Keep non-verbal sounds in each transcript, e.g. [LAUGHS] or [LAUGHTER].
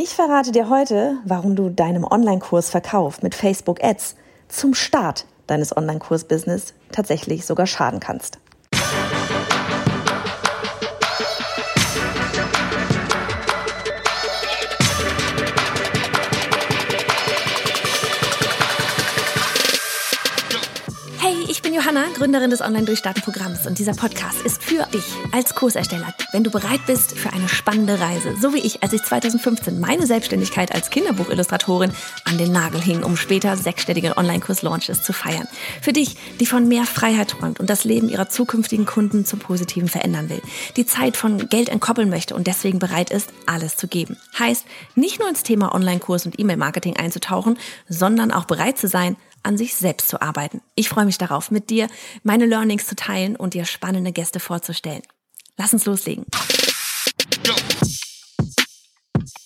Ich verrate dir heute, warum du deinem Online-Kurs Verkauf mit Facebook Ads zum Start deines Online-Kurs-Business tatsächlich sogar schaden kannst. Johanna, Gründerin des Online-Durchstarten-Programms und dieser Podcast ist für dich als Kursersteller, wenn du bereit bist für eine spannende Reise, so wie ich, als ich 2015 meine Selbstständigkeit als Kinderbuchillustratorin an den Nagel hing, um später sechsstellige Online-Kurs-Launches zu feiern. Für dich, die von mehr Freiheit träumt und das Leben ihrer zukünftigen Kunden zum Positiven verändern will, die Zeit von Geld entkoppeln möchte und deswegen bereit ist, alles zu geben. Heißt, nicht nur ins Thema Online-Kurs und E-Mail-Marketing einzutauchen, sondern auch bereit zu sein, an sich selbst zu arbeiten. Ich freue mich darauf, mit dir meine Learnings zu teilen und dir spannende Gäste vorzustellen. Lass uns loslegen.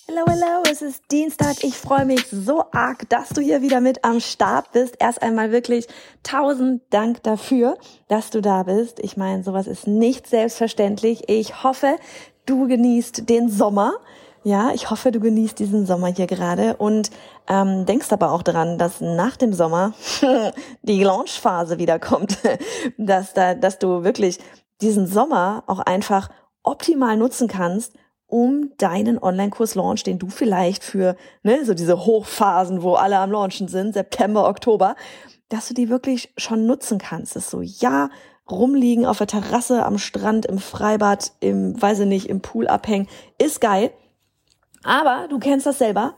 Hallo, hallo, es ist Dienstag. Ich freue mich so arg, dass du hier wieder mit am Start bist. Erst einmal wirklich tausend Dank dafür, dass du da bist. Ich meine, sowas ist nicht selbstverständlich. Ich hoffe, du genießt den Sommer. Ja, ich hoffe, du genießt diesen Sommer hier gerade und ähm, denkst aber auch daran, dass nach dem Sommer [LAUGHS] die Launchphase wieder kommt, [LAUGHS] dass da, dass du wirklich diesen Sommer auch einfach optimal nutzen kannst, um deinen Online-Kurs-Launch, den du vielleicht für ne, so diese Hochphasen, wo alle am Launchen sind, September, Oktober, dass du die wirklich schon nutzen kannst. Das ist so, ja, rumliegen auf der Terrasse, am Strand, im Freibad, im, weiß ich nicht, im Pool abhängen, ist geil. Aber du kennst das selber.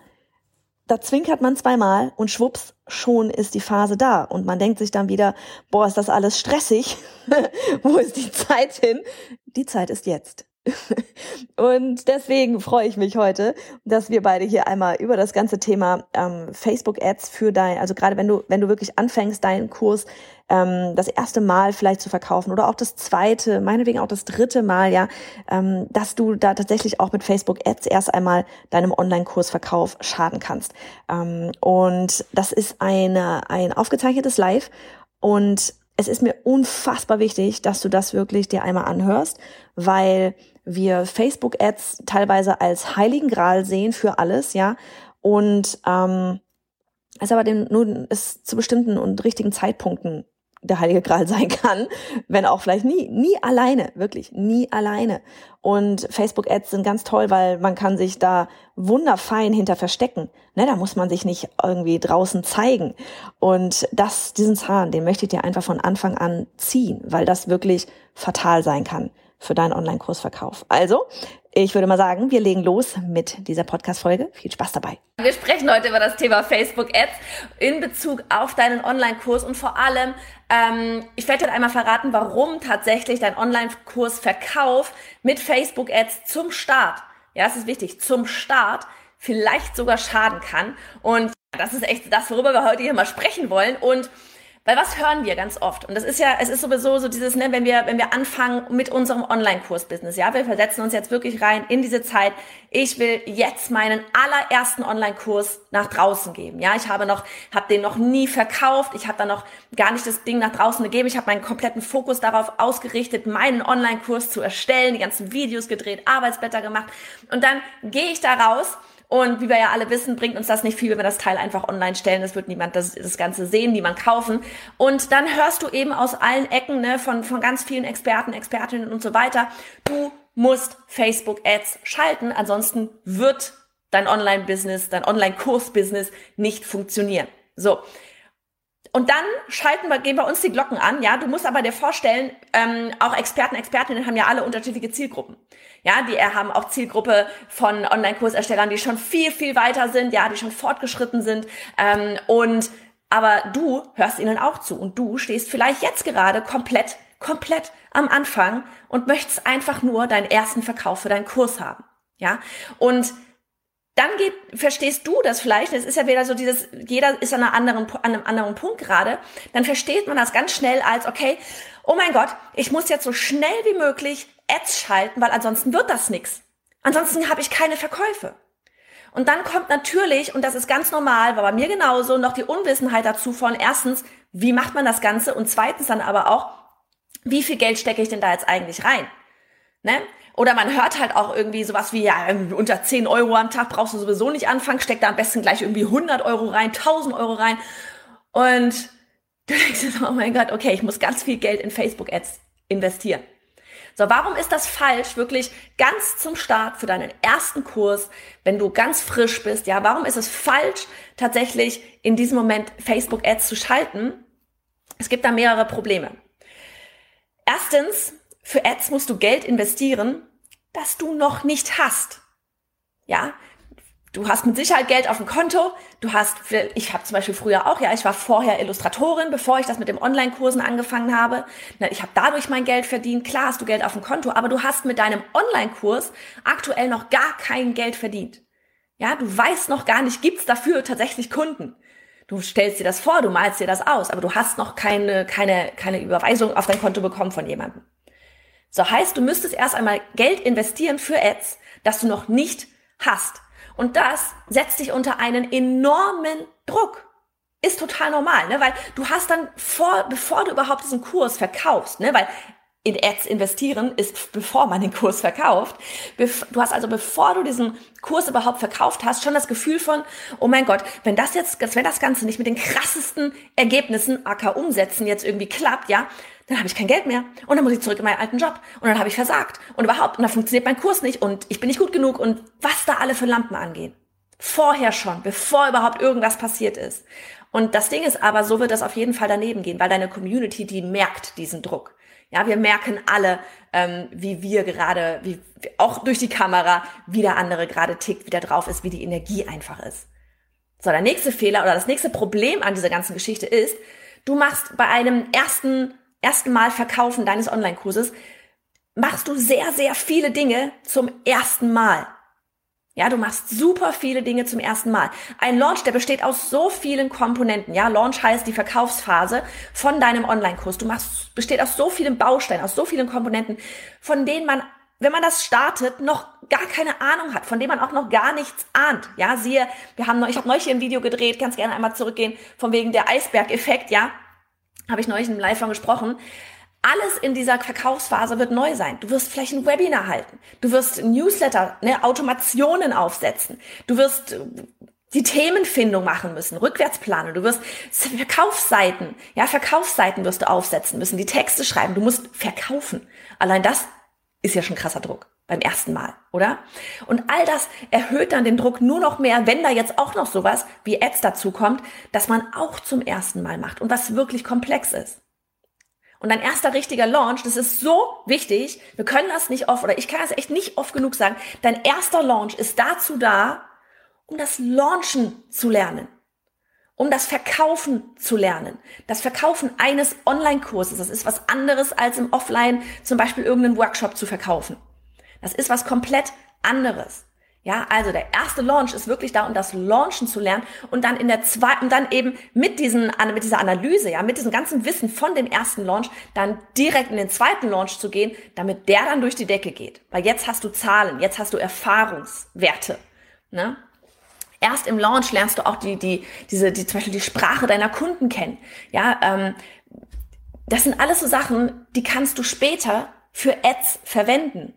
Da zwinkert man zweimal und schwupps, schon ist die Phase da. Und man denkt sich dann wieder, boah, ist das alles stressig. [LAUGHS] Wo ist die Zeit hin? Die Zeit ist jetzt. [LAUGHS] Und deswegen freue ich mich heute, dass wir beide hier einmal über das ganze Thema ähm, Facebook Ads für dein, also gerade wenn du, wenn du wirklich anfängst, deinen Kurs ähm, das erste Mal vielleicht zu verkaufen oder auch das zweite, meinetwegen auch das dritte Mal, ja, ähm, dass du da tatsächlich auch mit Facebook Ads erst einmal deinem Online-Kursverkauf schaden kannst. Ähm, und das ist eine, ein aufgezeichnetes Live und es ist mir unfassbar wichtig, dass du das wirklich dir einmal anhörst, weil wir Facebook-Ads teilweise als heiligen Gral sehen für alles, ja. Und ähm, es aber den, nur es zu bestimmten und richtigen Zeitpunkten der Heilige Gral [LAUGHS] sein kann, wenn auch vielleicht nie, nie alleine, wirklich nie alleine. Und Facebook-Ads sind ganz toll, weil man kann sich da wunderfein hinter verstecken. Ne, da muss man sich nicht irgendwie draußen zeigen. Und das, diesen Zahn, den möchte ich dir einfach von Anfang an ziehen, weil das wirklich fatal sein kann für deinen Online-Kursverkauf. Also, ich würde mal sagen, wir legen los mit dieser Podcast-Folge. Viel Spaß dabei. Wir sprechen heute über das Thema Facebook-Ads in Bezug auf deinen Online-Kurs und vor allem, ähm, ich werde dir einmal verraten, warum tatsächlich dein Online-Kursverkauf mit Facebook-Ads zum Start, ja, es ist wichtig, zum Start vielleicht sogar schaden kann. Und das ist echt das, worüber wir heute hier mal sprechen wollen. Und weil was hören wir ganz oft? Und das ist ja, es ist sowieso so dieses, ne, wenn wir, wenn wir anfangen mit unserem Online-Kurs-Business, ja, wir versetzen uns jetzt wirklich rein in diese Zeit. Ich will jetzt meinen allerersten Online-Kurs nach draußen geben. Ja, ich habe noch, habe den noch nie verkauft. Ich habe da noch gar nicht das Ding nach draußen gegeben. Ich habe meinen kompletten Fokus darauf ausgerichtet, meinen Online-Kurs zu erstellen, die ganzen Videos gedreht, Arbeitsblätter gemacht. Und dann gehe ich da raus und wie wir ja alle wissen, bringt uns das nicht viel, wenn wir das Teil einfach online stellen. Das wird niemand das, das Ganze sehen, niemand kaufen. Und dann hörst du eben aus allen Ecken ne, von, von ganz vielen Experten, Expertinnen und so weiter, du musst Facebook-Ads schalten, ansonsten wird dein Online-Business, dein Online-Kurs-Business nicht funktionieren. So, und dann schalten wir, gehen bei uns die Glocken an. Ja, du musst aber dir vorstellen, ähm, auch Experten, Expertinnen haben ja alle unterschiedliche Zielgruppen. Ja, die haben auch Zielgruppe von Online-Kurserstellern, die schon viel, viel weiter sind, ja, die schon fortgeschritten sind. Ähm, und aber du hörst ihnen auch zu und du stehst vielleicht jetzt gerade komplett, komplett am Anfang und möchtest einfach nur deinen ersten Verkauf für deinen Kurs haben. Ja, und dann geht, verstehst du das vielleicht, es ist ja wieder so dieses, jeder ist an, einer anderen, an einem anderen Punkt gerade, dann versteht man das ganz schnell als, okay, oh mein Gott, ich muss jetzt so schnell wie möglich Ads schalten, weil ansonsten wird das nichts. Ansonsten habe ich keine Verkäufe. Und dann kommt natürlich, und das ist ganz normal, war bei mir genauso, noch die Unwissenheit dazu von erstens, wie macht man das Ganze und zweitens dann aber auch, wie viel Geld stecke ich denn da jetzt eigentlich rein? Ne? Oder man hört halt auch irgendwie sowas wie, ja, unter 10 Euro am Tag brauchst du sowieso nicht anfangen, steck da am besten gleich irgendwie 100 Euro rein, 1000 Euro rein. Und du denkst so, oh mein Gott, okay, ich muss ganz viel Geld in Facebook-Ads investieren. So, warum ist das falsch, wirklich ganz zum Start für deinen ersten Kurs, wenn du ganz frisch bist? Ja, warum ist es falsch, tatsächlich in diesem Moment Facebook Ads zu schalten? Es gibt da mehrere Probleme. Erstens, für Ads musst du Geld investieren, das du noch nicht hast. Ja, du hast mit Sicherheit Geld auf dem Konto. Du hast, ich habe zum Beispiel früher auch, ja, ich war vorher Illustratorin, bevor ich das mit dem Online-Kursen angefangen habe. Ich habe dadurch mein Geld verdient. Klar hast du Geld auf dem Konto, aber du hast mit deinem Online-Kurs aktuell noch gar kein Geld verdient. Ja, du weißt noch gar nicht, gibt's dafür tatsächlich Kunden. Du stellst dir das vor, du malst dir das aus, aber du hast noch keine, keine, keine Überweisung auf dein Konto bekommen von jemandem. So heißt, du müsstest erst einmal Geld investieren für Ads, das du noch nicht hast. Und das setzt dich unter einen enormen Druck. Ist total normal, ne? Weil du hast dann vor, bevor du überhaupt diesen Kurs verkaufst, ne? Weil in Ads investieren ist, bevor man den Kurs verkauft. Du hast also, bevor du diesen Kurs überhaupt verkauft hast, schon das Gefühl von, oh mein Gott, wenn das jetzt, wenn das Ganze nicht mit den krassesten Ergebnissen, AK umsetzen, jetzt irgendwie klappt, ja, dann habe ich kein Geld mehr und dann muss ich zurück in meinen alten Job und dann habe ich versagt und überhaupt und dann funktioniert mein Kurs nicht und ich bin nicht gut genug und was da alle für Lampen angehen. Vorher schon, bevor überhaupt irgendwas passiert ist. Und das Ding ist aber, so wird das auf jeden Fall daneben gehen, weil deine Community, die merkt diesen Druck. Ja, wir merken alle, ähm, wie wir gerade, wie auch durch die Kamera, wie der andere gerade tickt, wie der drauf ist, wie die Energie einfach ist. So, der nächste Fehler oder das nächste Problem an dieser ganzen Geschichte ist, du machst bei einem ersten ersten Mal Verkaufen deines Online-Kurses machst du sehr, sehr viele Dinge zum ersten Mal. Ja, du machst super viele Dinge zum ersten Mal. Ein Launch, der besteht aus so vielen Komponenten. Ja, Launch heißt die Verkaufsphase von deinem Online-Kurs. Du machst, besteht aus so vielen Bausteinen, aus so vielen Komponenten, von denen man, wenn man das startet, noch gar keine Ahnung hat, von denen man auch noch gar nichts ahnt. Ja, siehe, wir haben, ich habe neulich hier ein Video gedreht, ganz gerne einmal zurückgehen, von wegen der Eisbergeffekt, ja habe ich neulich im Live von gesprochen. Alles in dieser Verkaufsphase wird neu sein. Du wirst vielleicht ein Webinar halten. Du wirst Newsletter, ne, Automationen aufsetzen. Du wirst äh, die Themenfindung machen müssen, Rückwärtsplanen. Du wirst Verkaufsseiten, ja, Verkaufsseiten wirst du aufsetzen müssen, die Texte schreiben. Du musst verkaufen. Allein das ist ja schon krasser Druck beim ersten Mal, oder? Und all das erhöht dann den Druck nur noch mehr, wenn da jetzt auch noch sowas wie Ads dazu kommt, dass man auch zum ersten Mal macht und was wirklich komplex ist. Und ein erster richtiger Launch, das ist so wichtig, wir können das nicht oft, oder ich kann das echt nicht oft genug sagen, dein erster Launch ist dazu da, um das Launchen zu lernen, um das Verkaufen zu lernen. Das Verkaufen eines Online-Kurses, das ist was anderes als im Offline zum Beispiel irgendeinen Workshop zu verkaufen. Das ist was komplett anderes. Ja, also der erste Launch ist wirklich da, um das Launchen zu lernen und dann in der zweiten, dann eben mit diesen, mit dieser Analyse, ja, mit diesem ganzen Wissen von dem ersten Launch, dann direkt in den zweiten Launch zu gehen, damit der dann durch die Decke geht. Weil jetzt hast du Zahlen, jetzt hast du Erfahrungswerte, ne? Erst im Launch lernst du auch die, die, diese, die, zum Beispiel die Sprache deiner Kunden kennen. Ja, ähm, das sind alles so Sachen, die kannst du später für Ads verwenden.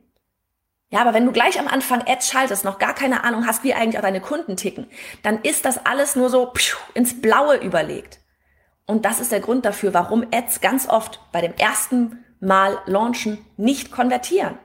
Ja, aber wenn du gleich am Anfang Ads schaltest, noch gar keine Ahnung hast, wie eigentlich auch deine Kunden ticken, dann ist das alles nur so ins Blaue überlegt. Und das ist der Grund dafür, warum Ads ganz oft bei dem ersten Mal launchen nicht konvertieren.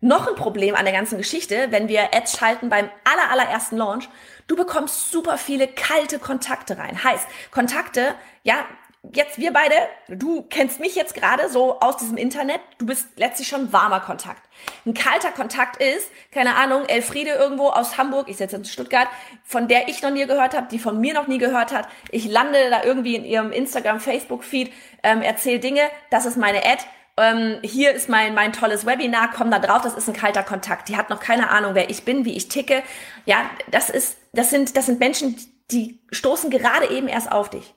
Noch ein Problem an der ganzen Geschichte, wenn wir Ads schalten beim aller, allerersten Launch, du bekommst super viele kalte Kontakte rein. Heißt, Kontakte, ja, jetzt wir beide, du kennst mich jetzt gerade so aus diesem Internet, du bist letztlich schon warmer Kontakt. Ein kalter Kontakt ist, keine Ahnung, Elfriede irgendwo aus Hamburg, ich sitze in Stuttgart, von der ich noch nie gehört habe, die von mir noch nie gehört hat. Ich lande da irgendwie in ihrem Instagram, Facebook-Feed, ähm, erzähle Dinge, das ist meine Ad. Ähm, hier ist mein, mein tolles Webinar, komm da drauf, das ist ein kalter Kontakt. Die hat noch keine Ahnung, wer ich bin, wie ich ticke. Ja, das ist, das sind, das sind Menschen, die stoßen gerade eben erst auf dich.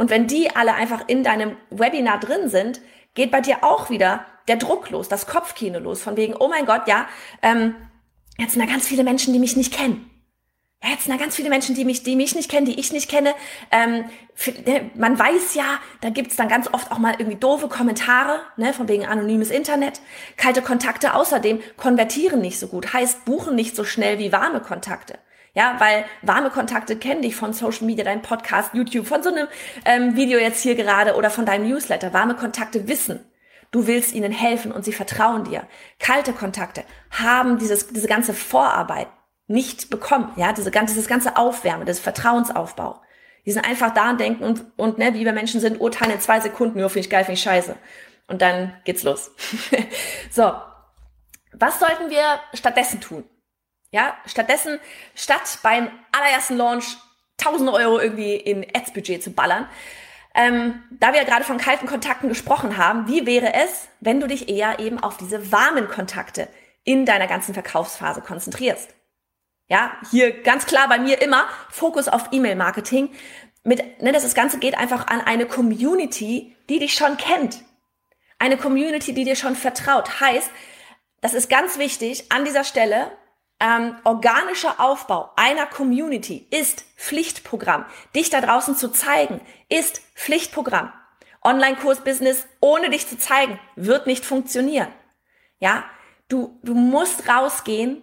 Und wenn die alle einfach in deinem Webinar drin sind, geht bei dir auch wieder der Druck los, das Kopfkino los, von wegen, oh mein Gott, ja, ähm, jetzt sind da ganz viele Menschen, die mich nicht kennen. ja, jetzt sind da ganz viele Menschen, die mich, die mich nicht kennen, die ich nicht kenne. Ähm, ne, man weiß ja, da gibt's dann ganz oft auch mal irgendwie doofe Kommentare, ne, von wegen anonymes Internet. Kalte Kontakte außerdem konvertieren nicht so gut, heißt buchen nicht so schnell wie warme Kontakte. Ja, weil warme Kontakte kennen dich von Social Media, deinem Podcast, YouTube, von so einem ähm, Video jetzt hier gerade oder von deinem Newsletter. Warme Kontakte wissen, du willst ihnen helfen und sie vertrauen dir. Kalte Kontakte haben dieses, diese ganze Vorarbeit nicht bekommen. Ja, diese ganze, dieses ganze Aufwärmen, das Vertrauensaufbau. Die sind einfach da und denken und, und ne, wie wir Menschen sind, urteilen in zwei Sekunden, nur finde ich geil, finde ich scheiße. Und dann geht's los. [LAUGHS] so. Was sollten wir stattdessen tun? Ja, stattdessen, statt beim allerersten Launch 1000 Euro irgendwie in Ads-Budget zu ballern, ähm, da wir ja gerade von kalten Kontakten gesprochen haben, wie wäre es, wenn du dich eher eben auf diese warmen Kontakte in deiner ganzen Verkaufsphase konzentrierst? Ja, hier ganz klar bei mir immer Fokus auf E-Mail-Marketing. Mit, ne, das Ganze geht einfach an eine Community, die dich schon kennt. Eine Community, die dir schon vertraut. Heißt, das ist ganz wichtig an dieser Stelle. Ähm, organischer Aufbau einer Community ist Pflichtprogramm. Dich da draußen zu zeigen, ist Pflichtprogramm. Online-Kurs-Business ohne dich zu zeigen, wird nicht funktionieren. Ja, du, du musst rausgehen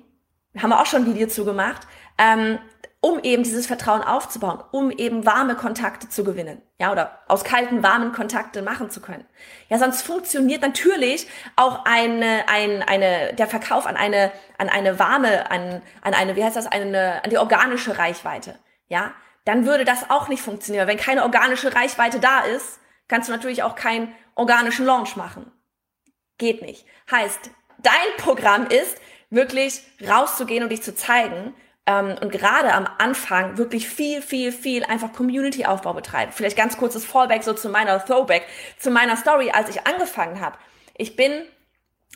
haben wir auch schon ein Video zu gemacht, ähm, um eben dieses Vertrauen aufzubauen, um eben warme Kontakte zu gewinnen, ja, oder aus kalten, warmen Kontakte machen zu können. Ja, sonst funktioniert natürlich auch eine, ein, eine, der Verkauf an eine, an eine warme, an, an eine, wie heißt das, eine, an die organische Reichweite, ja, dann würde das auch nicht funktionieren. Wenn keine organische Reichweite da ist, kannst du natürlich auch keinen organischen Launch machen. Geht nicht. Heißt, dein Programm ist, wirklich rauszugehen und dich zu zeigen und gerade am Anfang wirklich viel, viel, viel einfach Community-Aufbau betreiben. Vielleicht ganz kurzes Fallback so zu meiner Throwback, zu meiner Story, als ich angefangen habe. Ich bin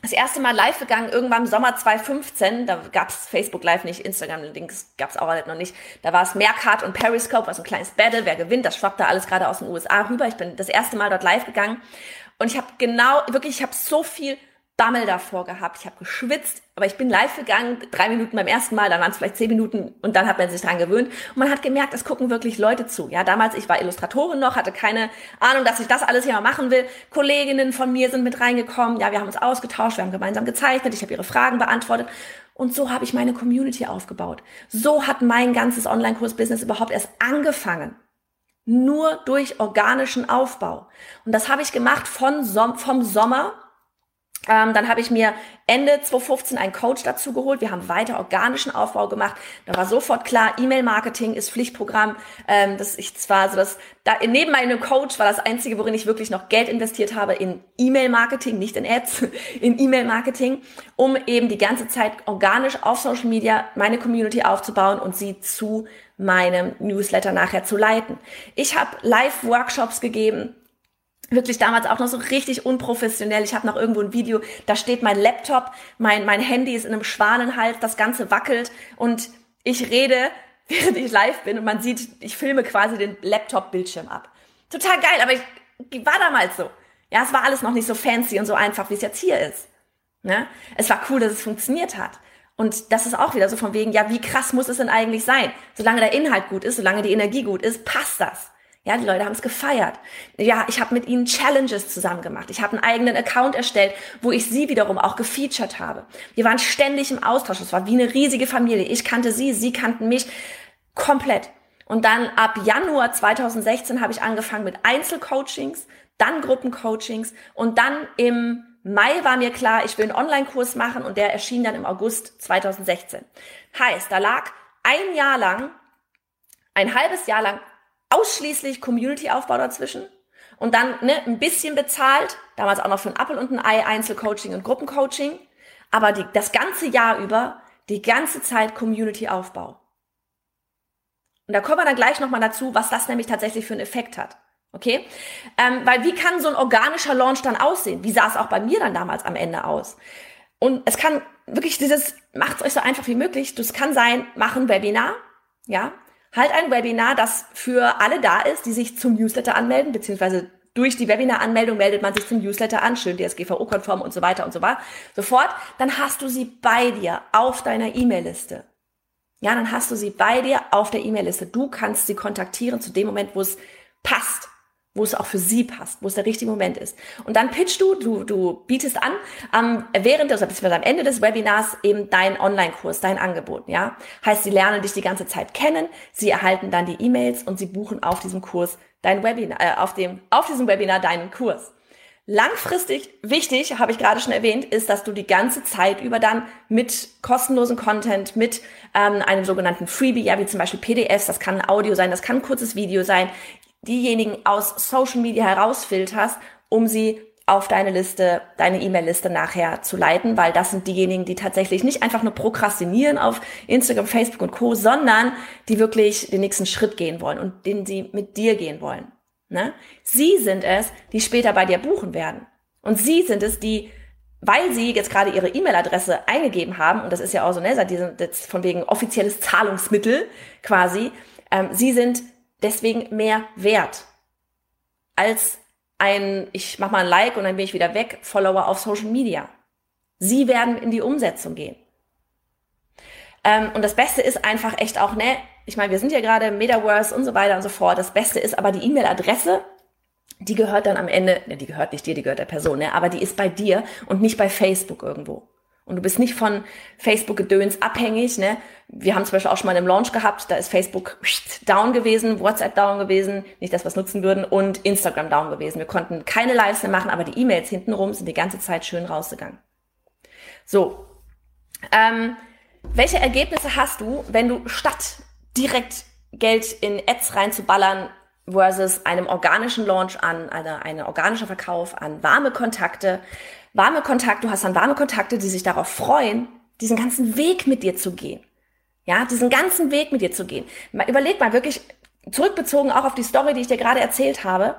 das erste Mal live gegangen, irgendwann im Sommer 2015. Da gab's Facebook Live nicht, Instagram-Links gab's auch noch nicht. Da war es Meerkat und Periscope, was ein kleines Battle. Wer gewinnt, das schwappt da alles gerade aus den USA rüber. Ich bin das erste Mal dort live gegangen. Und ich habe genau, wirklich, ich habe so viel Bammel davor gehabt, ich habe geschwitzt, aber ich bin live gegangen, drei Minuten beim ersten Mal, dann waren es vielleicht zehn Minuten und dann hat man sich dran gewöhnt und man hat gemerkt, es gucken wirklich Leute zu. Ja, damals, ich war Illustratorin noch, hatte keine Ahnung, dass ich das alles hier mal machen will. Kolleginnen von mir sind mit reingekommen, ja, wir haben uns ausgetauscht, wir haben gemeinsam gezeichnet, ich habe ihre Fragen beantwortet und so habe ich meine Community aufgebaut. So hat mein ganzes Online-Kurs-Business überhaupt erst angefangen. Nur durch organischen Aufbau. Und das habe ich gemacht von Som vom Sommer ähm, dann habe ich mir Ende 2015 einen Coach dazu geholt. Wir haben weiter organischen Aufbau gemacht. Da war sofort klar, E-Mail-Marketing ist Pflichtprogramm. Ähm, das ich zwar so das da neben meinem Coach war das einzige, worin ich wirklich noch Geld investiert habe in E-Mail-Marketing, nicht in Ads, [LAUGHS] in E-Mail-Marketing, um eben die ganze Zeit organisch auf Social Media meine Community aufzubauen und sie zu meinem Newsletter nachher zu leiten. Ich habe Live-Workshops gegeben wirklich damals auch noch so richtig unprofessionell. Ich habe noch irgendwo ein Video, da steht mein Laptop, mein, mein Handy ist in einem Schwanenhals, das Ganze wackelt und ich rede, [LAUGHS] während ich live bin und man sieht, ich filme quasi den Laptop-Bildschirm ab. Total geil, aber ich war damals so. Ja, es war alles noch nicht so fancy und so einfach, wie es jetzt hier ist. Ne? Es war cool, dass es funktioniert hat. Und das ist auch wieder so von wegen, ja, wie krass muss es denn eigentlich sein? Solange der Inhalt gut ist, solange die Energie gut ist, passt das. Ja, die Leute haben es gefeiert. Ja, ich habe mit ihnen Challenges zusammen gemacht. Ich habe einen eigenen Account erstellt, wo ich sie wiederum auch gefeatured habe. Wir waren ständig im Austausch. Es war wie eine riesige Familie. Ich kannte sie, sie kannten mich komplett. Und dann ab Januar 2016 habe ich angefangen mit Einzelcoachings, dann Gruppencoachings und dann im Mai war mir klar, ich will einen Online-Kurs machen und der erschien dann im August 2016. Heißt, da lag ein Jahr lang, ein halbes Jahr lang ausschließlich Community-Aufbau dazwischen und dann ne, ein bisschen bezahlt, damals auch noch für ein Apple und ein Ei, Einzelcoaching und Gruppencoaching, aber die, das ganze Jahr über die ganze Zeit Community-Aufbau. Und da kommen wir dann gleich nochmal dazu, was das nämlich tatsächlich für einen Effekt hat. Okay? Ähm, weil wie kann so ein organischer Launch dann aussehen? Wie sah es auch bei mir dann damals am Ende aus? Und es kann wirklich dieses, macht es euch so einfach wie möglich. Das kann sein, machen Webinar, ja, halt ein Webinar, das für alle da ist, die sich zum Newsletter anmelden, beziehungsweise durch die Webinar-Anmeldung meldet man sich zum Newsletter an, schön DSGVO-konform und so weiter und so weiter. Sofort, dann hast du sie bei dir auf deiner E-Mail-Liste. ja, dann hast du sie bei dir auf der E-Mail-Liste. Du kannst sie kontaktieren zu dem Moment, wo es passt, wo es auch für sie passt, wo es der richtige Moment ist. Und dann pitchst du, du, du bietest an, ähm, während des, beziehungsweise am Ende des Webinars eben dein Online-Kurs, dein Angebot, ja. Heißt, sie lernen dich die ganze Zeit kennen, sie erhalten dann die E-Mails und sie buchen auf diesem Kurs dein Webinar, äh, auf dem, auf diesem Webinar deinen Kurs. Langfristig wichtig, habe ich gerade schon erwähnt, ist, dass du die ganze Zeit über dann mit kostenlosen Content, mit ähm, einem sogenannten Freebie, ja, wie zum Beispiel PDFs, das kann ein Audio sein, das kann ein kurzes Video sein, diejenigen aus Social Media herausfilterst, um sie auf deine Liste, deine E-Mail-Liste nachher zu leiten, weil das sind diejenigen, die tatsächlich nicht einfach nur prokrastinieren auf Instagram, Facebook und Co., sondern die wirklich den nächsten Schritt gehen wollen und den sie mit dir gehen wollen. Ne? Sie sind es, die später bei dir buchen werden. Und sie sind es, die, weil sie jetzt gerade ihre E-Mail-Adresse eingegeben haben, und das ist ja auch so, ne, die sind jetzt von wegen offizielles Zahlungsmittel quasi, ähm, sie sind deswegen mehr wert als ein, ich mach mal ein Like und dann bin ich wieder weg, Follower auf Social Media. Sie werden in die Umsetzung gehen. Ähm, und das Beste ist einfach echt auch, ne, ich meine, wir sind ja gerade Metaverse und so weiter und so fort. Das Beste ist aber die E-Mail-Adresse, die gehört dann am Ende, ne, die gehört nicht dir, die gehört der Person, ne, aber die ist bei dir und nicht bei Facebook irgendwo. Und du bist nicht von Facebook-Gedöns abhängig. Ne? Wir haben zum Beispiel auch schon mal einen Launch gehabt, da ist Facebook down gewesen, WhatsApp down gewesen, nicht, dass wir es nutzen würden, und Instagram down gewesen. Wir konnten keine Lives mehr machen, aber die E-Mails hintenrum sind die ganze Zeit schön rausgegangen. So, ähm, welche Ergebnisse hast du, wenn du statt direkt Geld in Ads reinzuballern versus einem organischen Launch an, eine, eine organischer Verkauf an warme Kontakte. Warme Kontakte, du hast dann warme Kontakte, die sich darauf freuen, diesen ganzen Weg mit dir zu gehen. Ja, diesen ganzen Weg mit dir zu gehen. Überleg mal wirklich zurückbezogen auch auf die Story, die ich dir gerade erzählt habe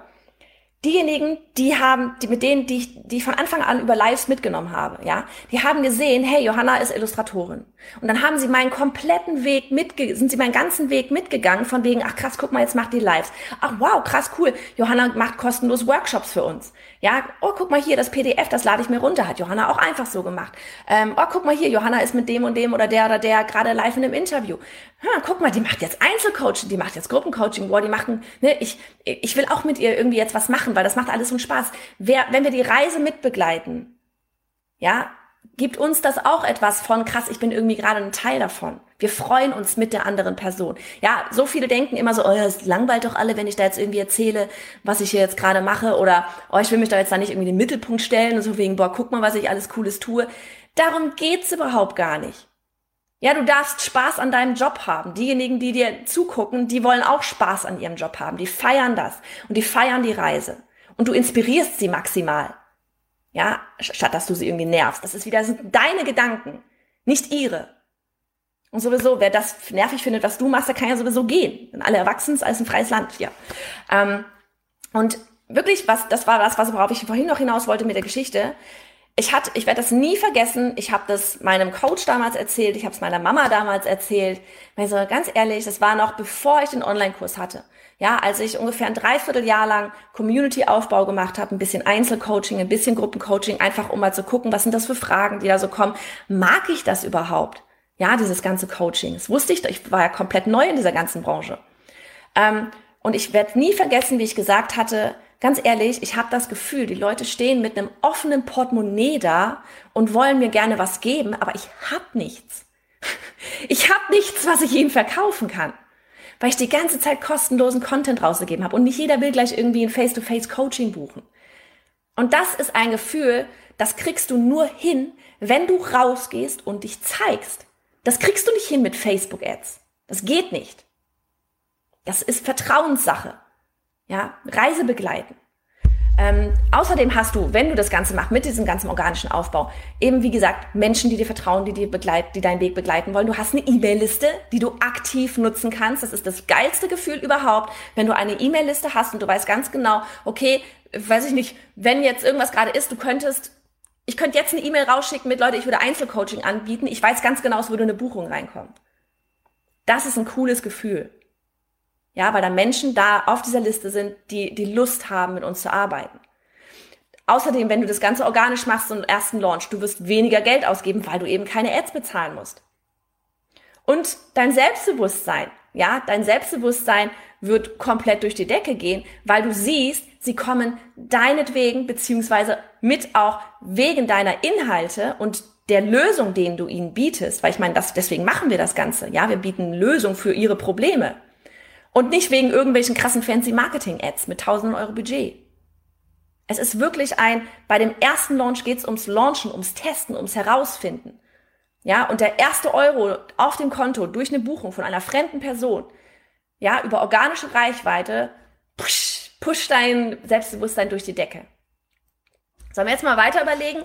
diejenigen, die haben, die, mit denen, die ich, die ich von Anfang an über Lives mitgenommen habe, ja, die haben gesehen, hey, Johanna ist Illustratorin. Und dann haben sie meinen kompletten Weg mitge, sind sie meinen ganzen Weg mitgegangen von wegen, ach krass, guck mal, jetzt macht die Lives. Ach wow, krass, cool. Johanna macht kostenlos Workshops für uns. Ja, oh, guck mal hier, das PDF, das lade ich mir runter, hat Johanna auch einfach so gemacht. Ähm, oh, guck mal hier, Johanna ist mit dem und dem oder der oder der gerade live in einem Interview. Ha, guck mal, die macht jetzt Einzelcoaching, die macht jetzt Gruppencoaching, boah, die machen, ne, ich, ich will auch mit ihr irgendwie jetzt was machen, weil das macht alles so einen Spaß. Wer, wenn wir die Reise mitbegleiten, ja, gibt uns das auch etwas von krass, ich bin irgendwie gerade ein Teil davon. Wir freuen uns mit der anderen Person. Ja, so viele denken immer so, oh es langweilt doch alle, wenn ich da jetzt irgendwie erzähle, was ich hier jetzt gerade mache oder oh, ich will mich da jetzt da nicht irgendwie in den Mittelpunkt stellen und so wegen, boah, guck mal, was ich alles Cooles tue. Darum geht's überhaupt gar nicht. Ja, du darfst Spaß an deinem Job haben. Diejenigen, die dir zugucken, die wollen auch Spaß an ihrem Job haben. Die feiern das und die feiern die Reise. Und du inspirierst sie maximal. Ja, statt dass du sie irgendwie nervst. Das ist wieder, das sind deine Gedanken, nicht ihre. Und sowieso, wer das nervig findet, was du machst, der kann ja sowieso gehen. Denn alle erwachsen ist alles ein freies Land, ja. Ähm, und wirklich, was, das war das, was worauf ich vorhin noch hinaus wollte mit der Geschichte. Ich hatte, ich werde das nie vergessen. Ich habe das meinem Coach damals erzählt, ich habe es meiner Mama damals erzählt. Also ganz ehrlich, das war noch bevor ich den Online-Kurs hatte. Ja, als ich ungefähr ein Dreivierteljahr lang Community-Aufbau gemacht habe, ein bisschen Einzelcoaching, ein bisschen Gruppencoaching, einfach um mal zu gucken, was sind das für Fragen, die da so kommen. Mag ich das überhaupt? Ja, dieses ganze Coaching. Das wusste ich, ich war ja komplett neu in dieser ganzen Branche. Ähm, und ich werde nie vergessen, wie ich gesagt hatte, ganz ehrlich, ich habe das Gefühl, die Leute stehen mit einem offenen Portemonnaie da und wollen mir gerne was geben, aber ich habe nichts. [LAUGHS] Ich habe nichts, was ich ihnen verkaufen kann weil ich die ganze Zeit kostenlosen Content rausgegeben habe und nicht jeder will gleich irgendwie ein Face-to-Face-Coaching buchen. Und das ist ein Gefühl, das kriegst du nur hin, wenn du rausgehst und dich zeigst. Das kriegst du nicht hin mit Facebook-Ads. Das geht nicht. Das ist Vertrauenssache. Ja, Reise begleiten. Ähm, außerdem hast du, wenn du das Ganze machst, mit diesem ganzen organischen Aufbau, eben wie gesagt, Menschen, die dir vertrauen, die dir begleiten, die deinen Weg begleiten wollen. Du hast eine E-Mail-Liste, die du aktiv nutzen kannst. Das ist das geilste Gefühl überhaupt, wenn du eine E-Mail-Liste hast und du weißt ganz genau, okay, weiß ich nicht, wenn jetzt irgendwas gerade ist, du könntest, ich könnte jetzt eine E-Mail rausschicken mit, Leute, ich würde Einzelcoaching anbieten. Ich weiß ganz genau, es würde eine Buchung reinkommen. Das ist ein cooles Gefühl. Ja, weil da Menschen da auf dieser Liste sind, die, die Lust haben, mit uns zu arbeiten. Außerdem, wenn du das Ganze organisch machst und ersten Launch, du wirst weniger Geld ausgeben, weil du eben keine Ads bezahlen musst. Und dein Selbstbewusstsein, ja, dein Selbstbewusstsein wird komplett durch die Decke gehen, weil du siehst, sie kommen deinetwegen, beziehungsweise mit auch wegen deiner Inhalte und der Lösung, den du ihnen bietest, weil ich meine, das, deswegen machen wir das Ganze, ja, wir bieten Lösung für ihre Probleme und nicht wegen irgendwelchen krassen fancy Marketing-Ads mit tausenden Euro Budget. Es ist wirklich ein, bei dem ersten Launch geht es ums Launchen, ums Testen, ums Herausfinden. Ja, und der erste Euro auf dem Konto durch eine Buchung von einer fremden Person, ja, über organische Reichweite, push, push dein Selbstbewusstsein durch die Decke. Sollen wir jetzt mal weiter überlegen?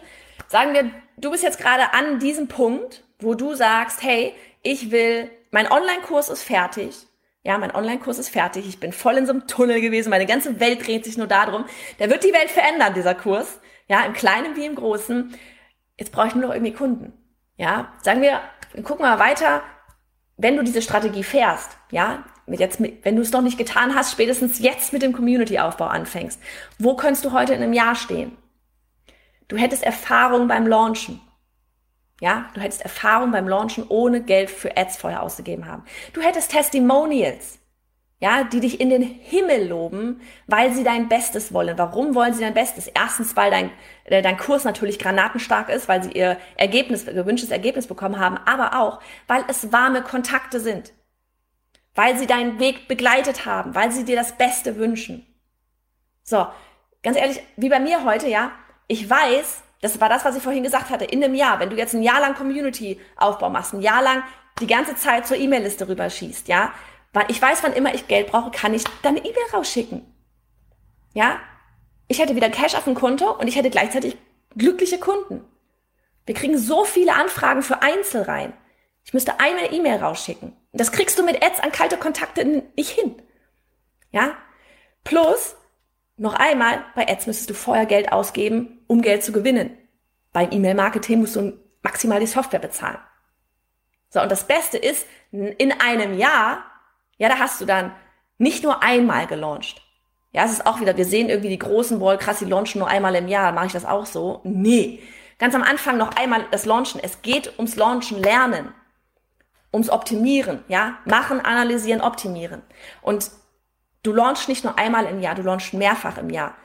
Sagen wir, du bist jetzt gerade an diesem Punkt, wo du sagst, hey, ich will, mein Online-Kurs ist fertig. Ja, mein Online-Kurs ist fertig. Ich bin voll in so einem Tunnel gewesen. Meine ganze Welt dreht sich nur darum. Der wird die Welt verändern, dieser Kurs. Ja, im Kleinen wie im Großen. Jetzt brauche ich nur noch irgendwie Kunden. Ja, sagen wir, gucken wir mal weiter. Wenn du diese Strategie fährst, ja, jetzt, wenn du es noch nicht getan hast, spätestens jetzt mit dem Community-Aufbau anfängst, wo könntest du heute in einem Jahr stehen? Du hättest Erfahrung beim Launchen. Ja, du hättest Erfahrung beim Launchen ohne Geld für Ads vorher ausgegeben haben. Du hättest Testimonials ja, die dich in den Himmel loben, weil sie dein Bestes wollen. Warum wollen sie dein Bestes? Erstens, weil dein, äh, dein Kurs natürlich granatenstark ist, weil sie ihr Ergebnis, gewünschtes Ergebnis bekommen haben, aber auch, weil es warme Kontakte sind. Weil sie deinen Weg begleitet haben, weil sie dir das Beste wünschen. So, ganz ehrlich, wie bei mir heute, ja, ich weiß, das war das, was ich vorhin gesagt hatte, in einem Jahr, wenn du jetzt ein Jahr lang Community-Aufbau machst, ein Jahr lang die ganze Zeit zur E-Mail-Liste rüberschießt, ja, weil ich weiß, wann immer ich Geld brauche, kann ich dann eine E-Mail rausschicken. Ja? Ich hätte wieder Cash auf dem Konto und ich hätte gleichzeitig glückliche Kunden. Wir kriegen so viele Anfragen für Einzelreihen. Ich müsste einmal E-Mail rausschicken. Das kriegst du mit Ads an kalte Kontakte nicht hin. Ja? Plus, noch einmal, bei Ads müsstest du vorher Geld ausgeben, um Geld zu gewinnen. Beim E-Mail-Marketing musst du maximal die Software bezahlen. So, und das Beste ist, in einem Jahr ja, da hast du dann nicht nur einmal gelauncht. Ja, es ist auch wieder, wir sehen irgendwie die großen Wall, krass, die launchen nur einmal im Jahr. Mache ich das auch so? Nee. Ganz am Anfang noch einmal das Launchen. Es geht ums Launchen, Lernen. Ums Optimieren, ja? Machen, analysieren, optimieren. Und du launchst nicht nur einmal im Jahr, du launchst mehrfach im Jahr.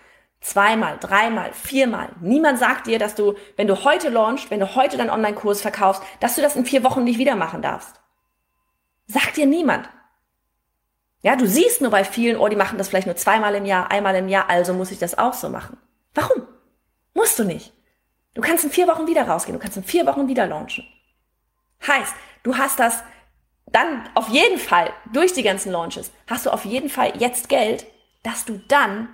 Zweimal, dreimal, viermal. Niemand sagt dir, dass du, wenn du heute launchst, wenn du heute deinen Online-Kurs verkaufst, dass du das in vier Wochen nicht wieder machen darfst. Sagt dir niemand. Ja, du siehst nur bei vielen, oh, die machen das vielleicht nur zweimal im Jahr, einmal im Jahr, also muss ich das auch so machen. Warum? Musst du nicht. Du kannst in vier Wochen wieder rausgehen, du kannst in vier Wochen wieder launchen. Heißt, du hast das dann auf jeden Fall durch die ganzen Launches, hast du auf jeden Fall jetzt Geld, dass du dann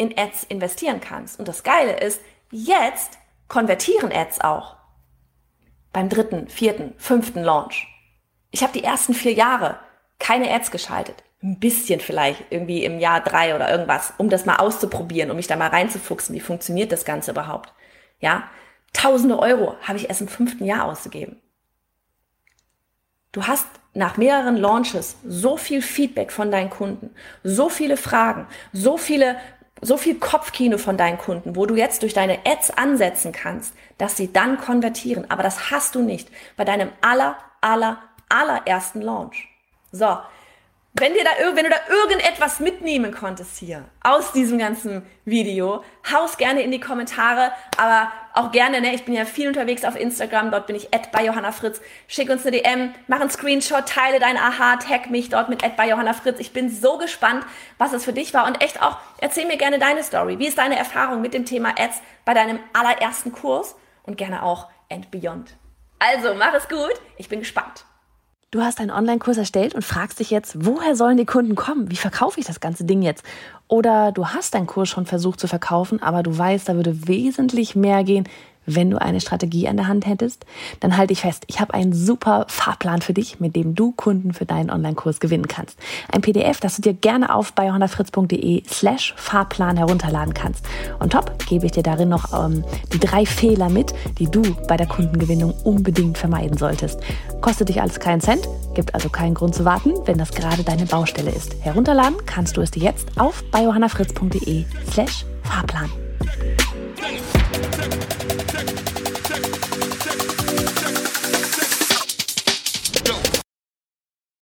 in Ads investieren kannst. Und das Geile ist, jetzt konvertieren Ads auch. Beim dritten, vierten, fünften Launch. Ich habe die ersten vier Jahre keine Ads geschaltet ein bisschen vielleicht irgendwie im Jahr drei oder irgendwas, um das mal auszuprobieren, um mich da mal reinzufuchsen, wie funktioniert das Ganze überhaupt. Ja, tausende Euro habe ich erst im fünften Jahr ausgegeben. Du hast nach mehreren Launches so viel Feedback von deinen Kunden, so viele Fragen, so viele, so viel Kopfkino von deinen Kunden, wo du jetzt durch deine Ads ansetzen kannst, dass sie dann konvertieren. Aber das hast du nicht bei deinem aller, aller, allerersten Launch. So, wenn, dir da, wenn du da irgendetwas mitnehmen konntest hier aus diesem ganzen Video, haus gerne in die Kommentare, aber auch gerne, ne, ich bin ja viel unterwegs auf Instagram, dort bin ich at bei Johanna Fritz, schick uns eine DM, mach einen Screenshot, teile dein Aha, tag mich dort mit at bei Johanna Fritz. Ich bin so gespannt, was es für dich war und echt auch, erzähl mir gerne deine Story. Wie ist deine Erfahrung mit dem Thema Ads bei deinem allerersten Kurs und gerne auch and beyond. Also, mach es gut, ich bin gespannt. Du hast einen Online-Kurs erstellt und fragst dich jetzt, woher sollen die Kunden kommen? Wie verkaufe ich das ganze Ding jetzt? Oder du hast deinen Kurs schon versucht zu verkaufen, aber du weißt, da würde wesentlich mehr gehen, wenn du eine Strategie an der Hand hättest, dann halte ich fest, ich habe einen super Fahrplan für dich, mit dem du Kunden für deinen Online-Kurs gewinnen kannst. Ein PDF, das du dir gerne auf bei slash Fahrplan herunterladen kannst. Und top gebe ich dir darin noch ähm, die drei Fehler mit, die du bei der Kundengewinnung unbedingt vermeiden solltest. Kostet dich alles keinen Cent, gibt also keinen Grund zu warten, wenn das gerade deine Baustelle ist. Herunterladen kannst du es dir jetzt auf bei slash Fahrplan.